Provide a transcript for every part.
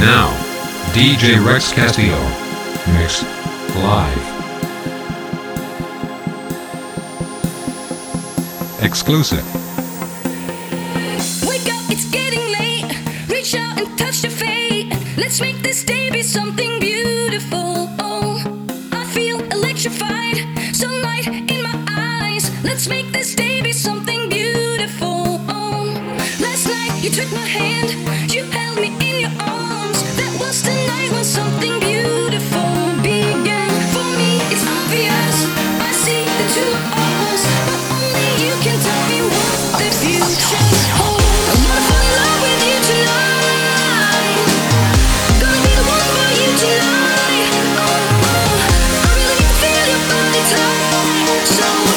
Now, DJ Rex Castillo. Mix. Live. Exclusive. Wake up, it's getting late. Reach out and touch the fate. Let's make this day be something beautiful. Oh, I feel electrified. Sunlight in my eyes. Let's make this day be something beautiful. Oh, last night you took my hand. You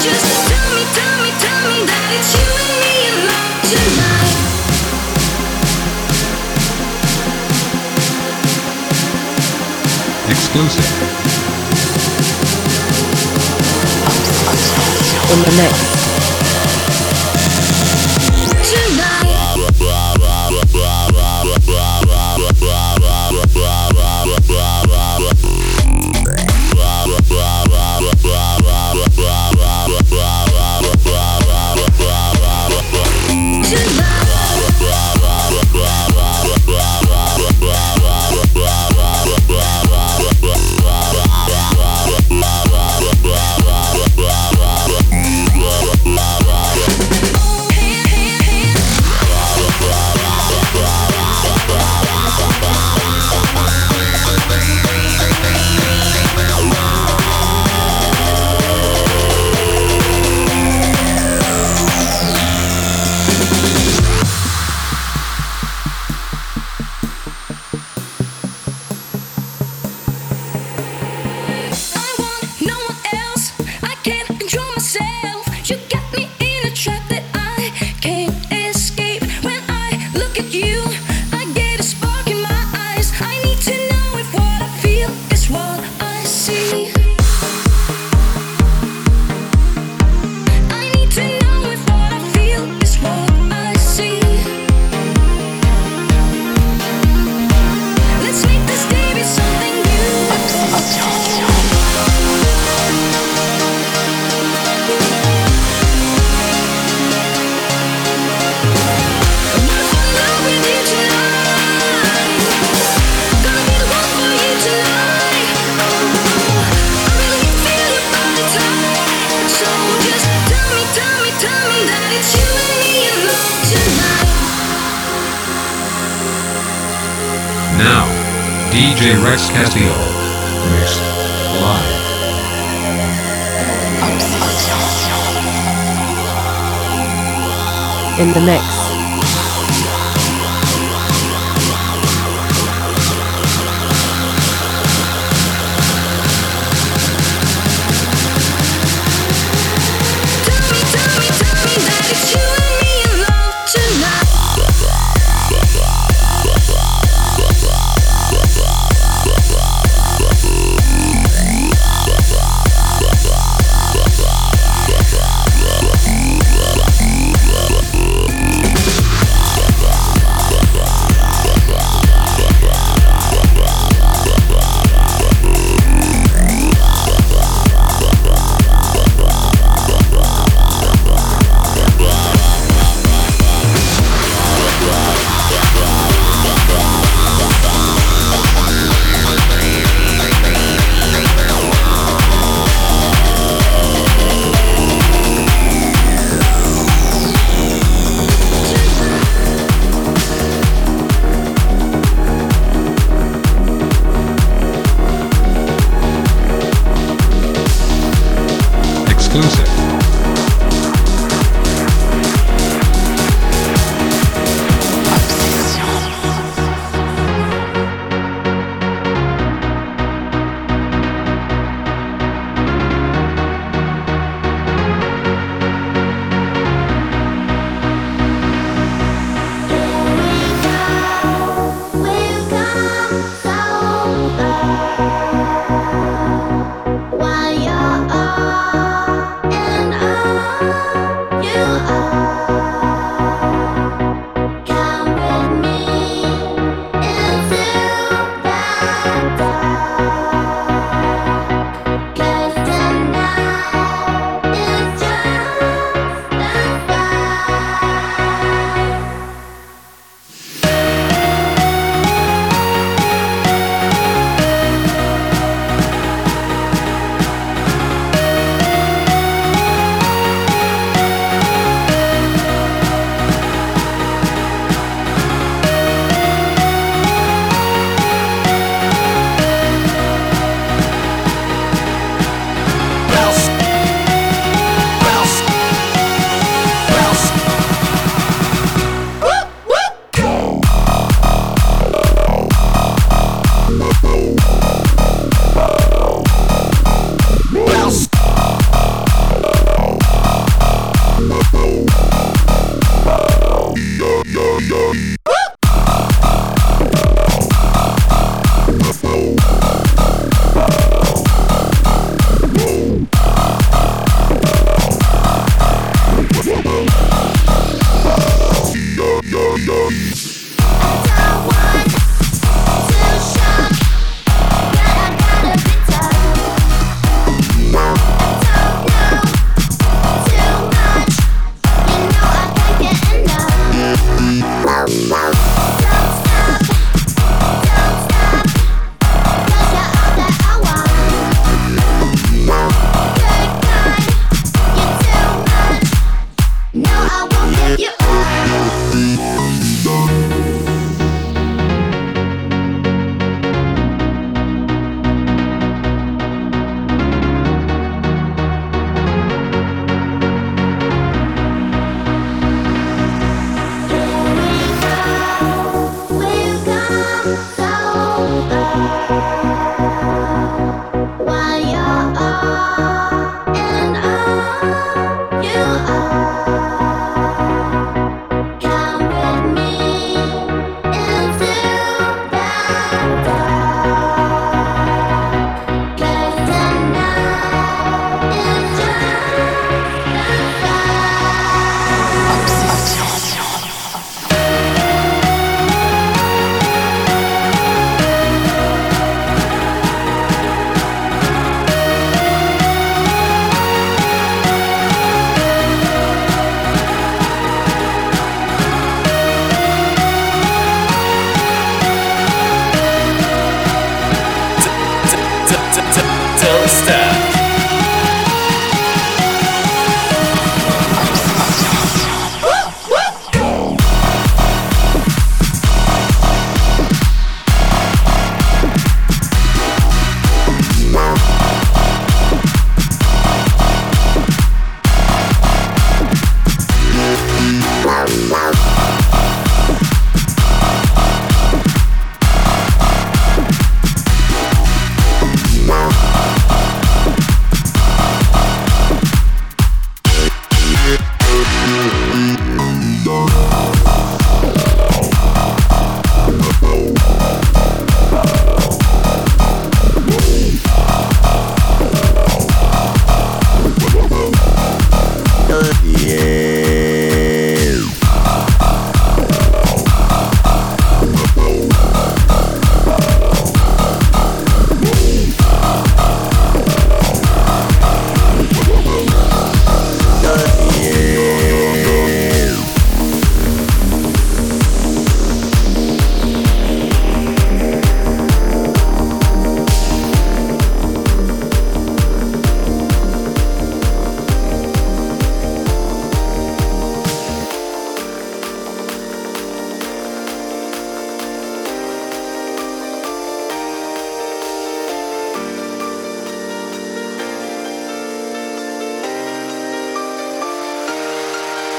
just tell me, tell me, tell me that it's you and me tonight. Exclusive. in the mix. DJ Rex Castillo. Mix. Live. In the mix.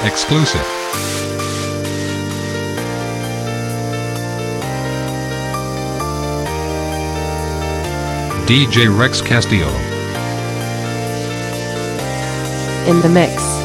Exclusive. DJ Rex Castillo. in the mix.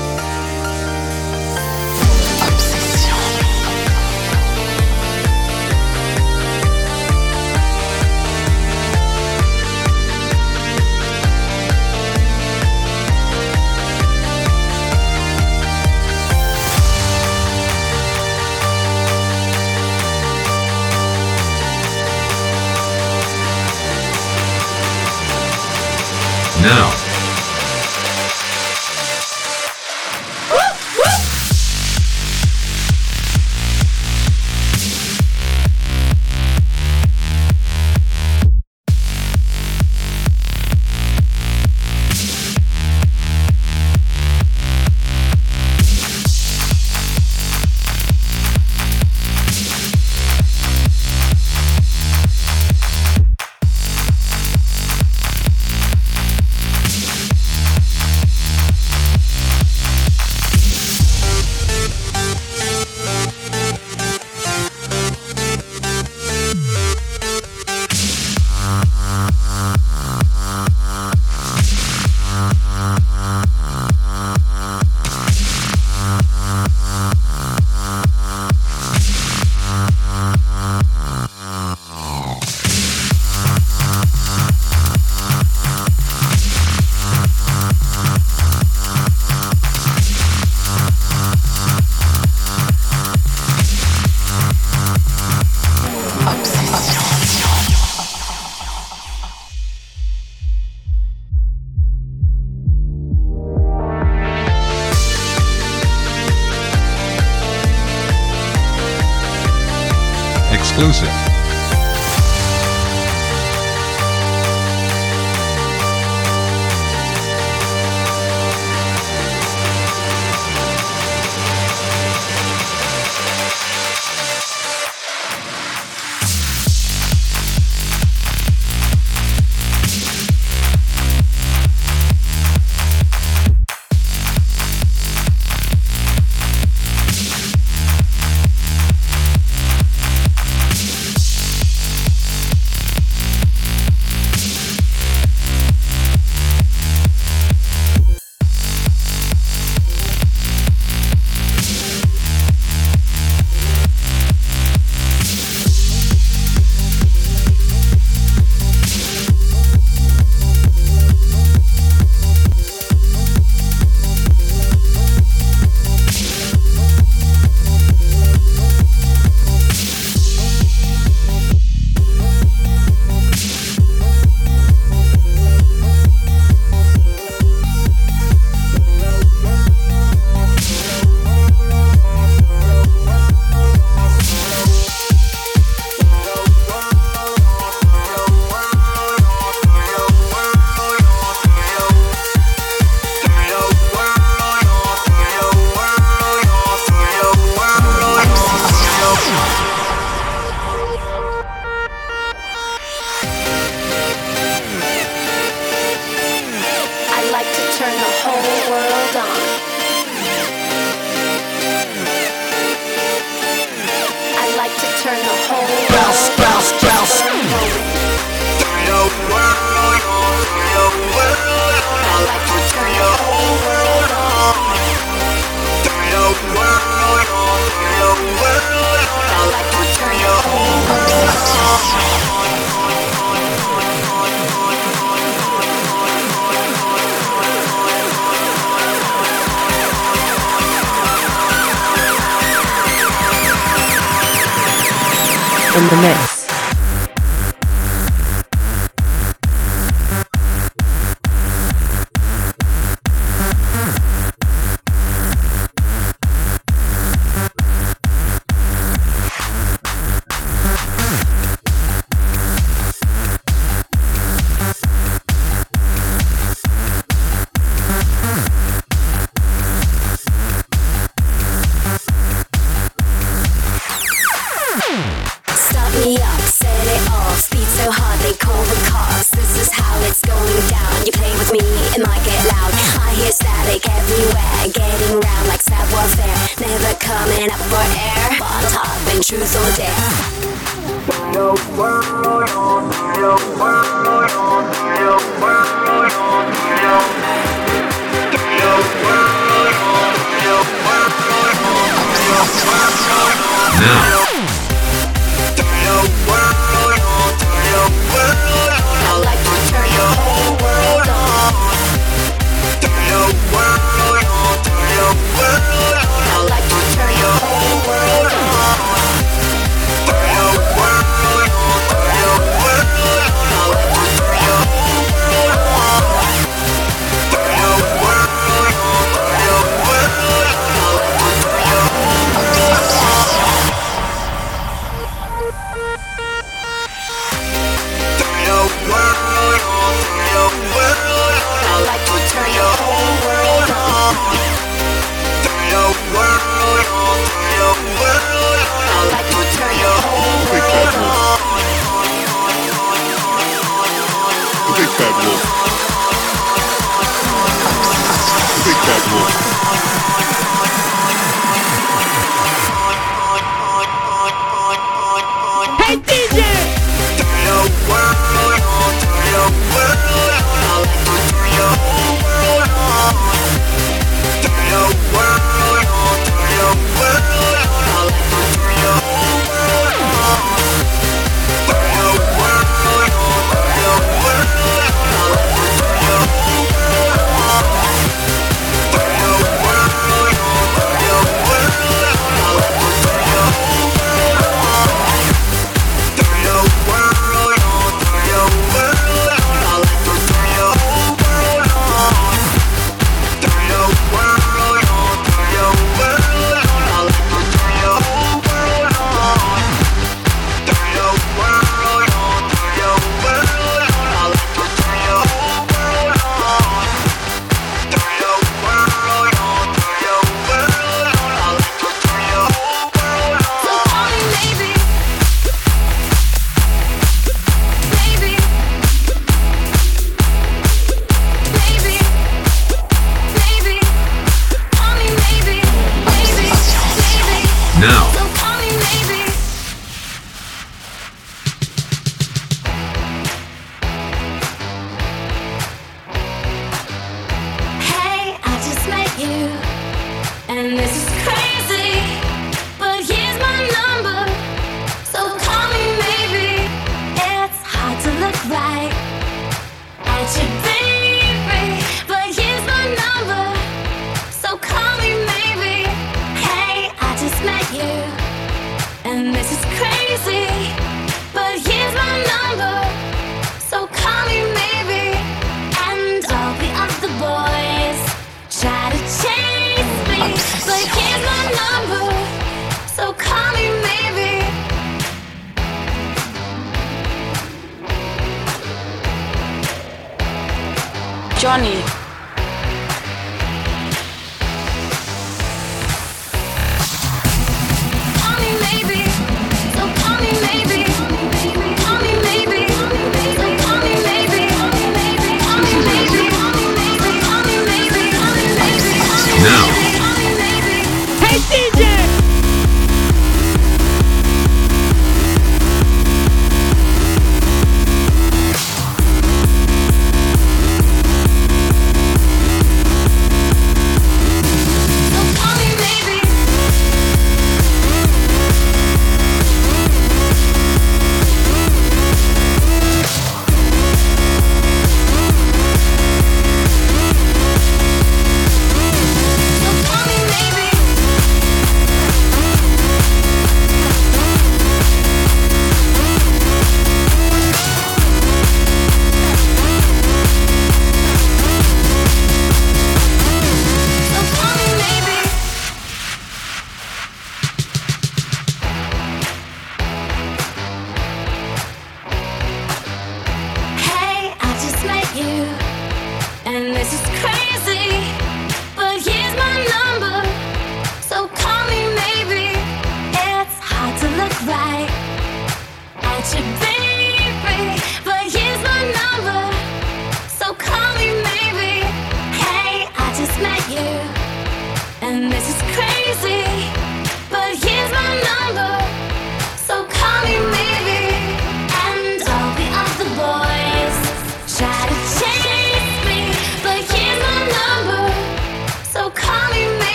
the mix. world on, turn your world on. I like to turn your whole world on. Turn your world on, turn your world on. Fabulous.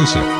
Exclusive.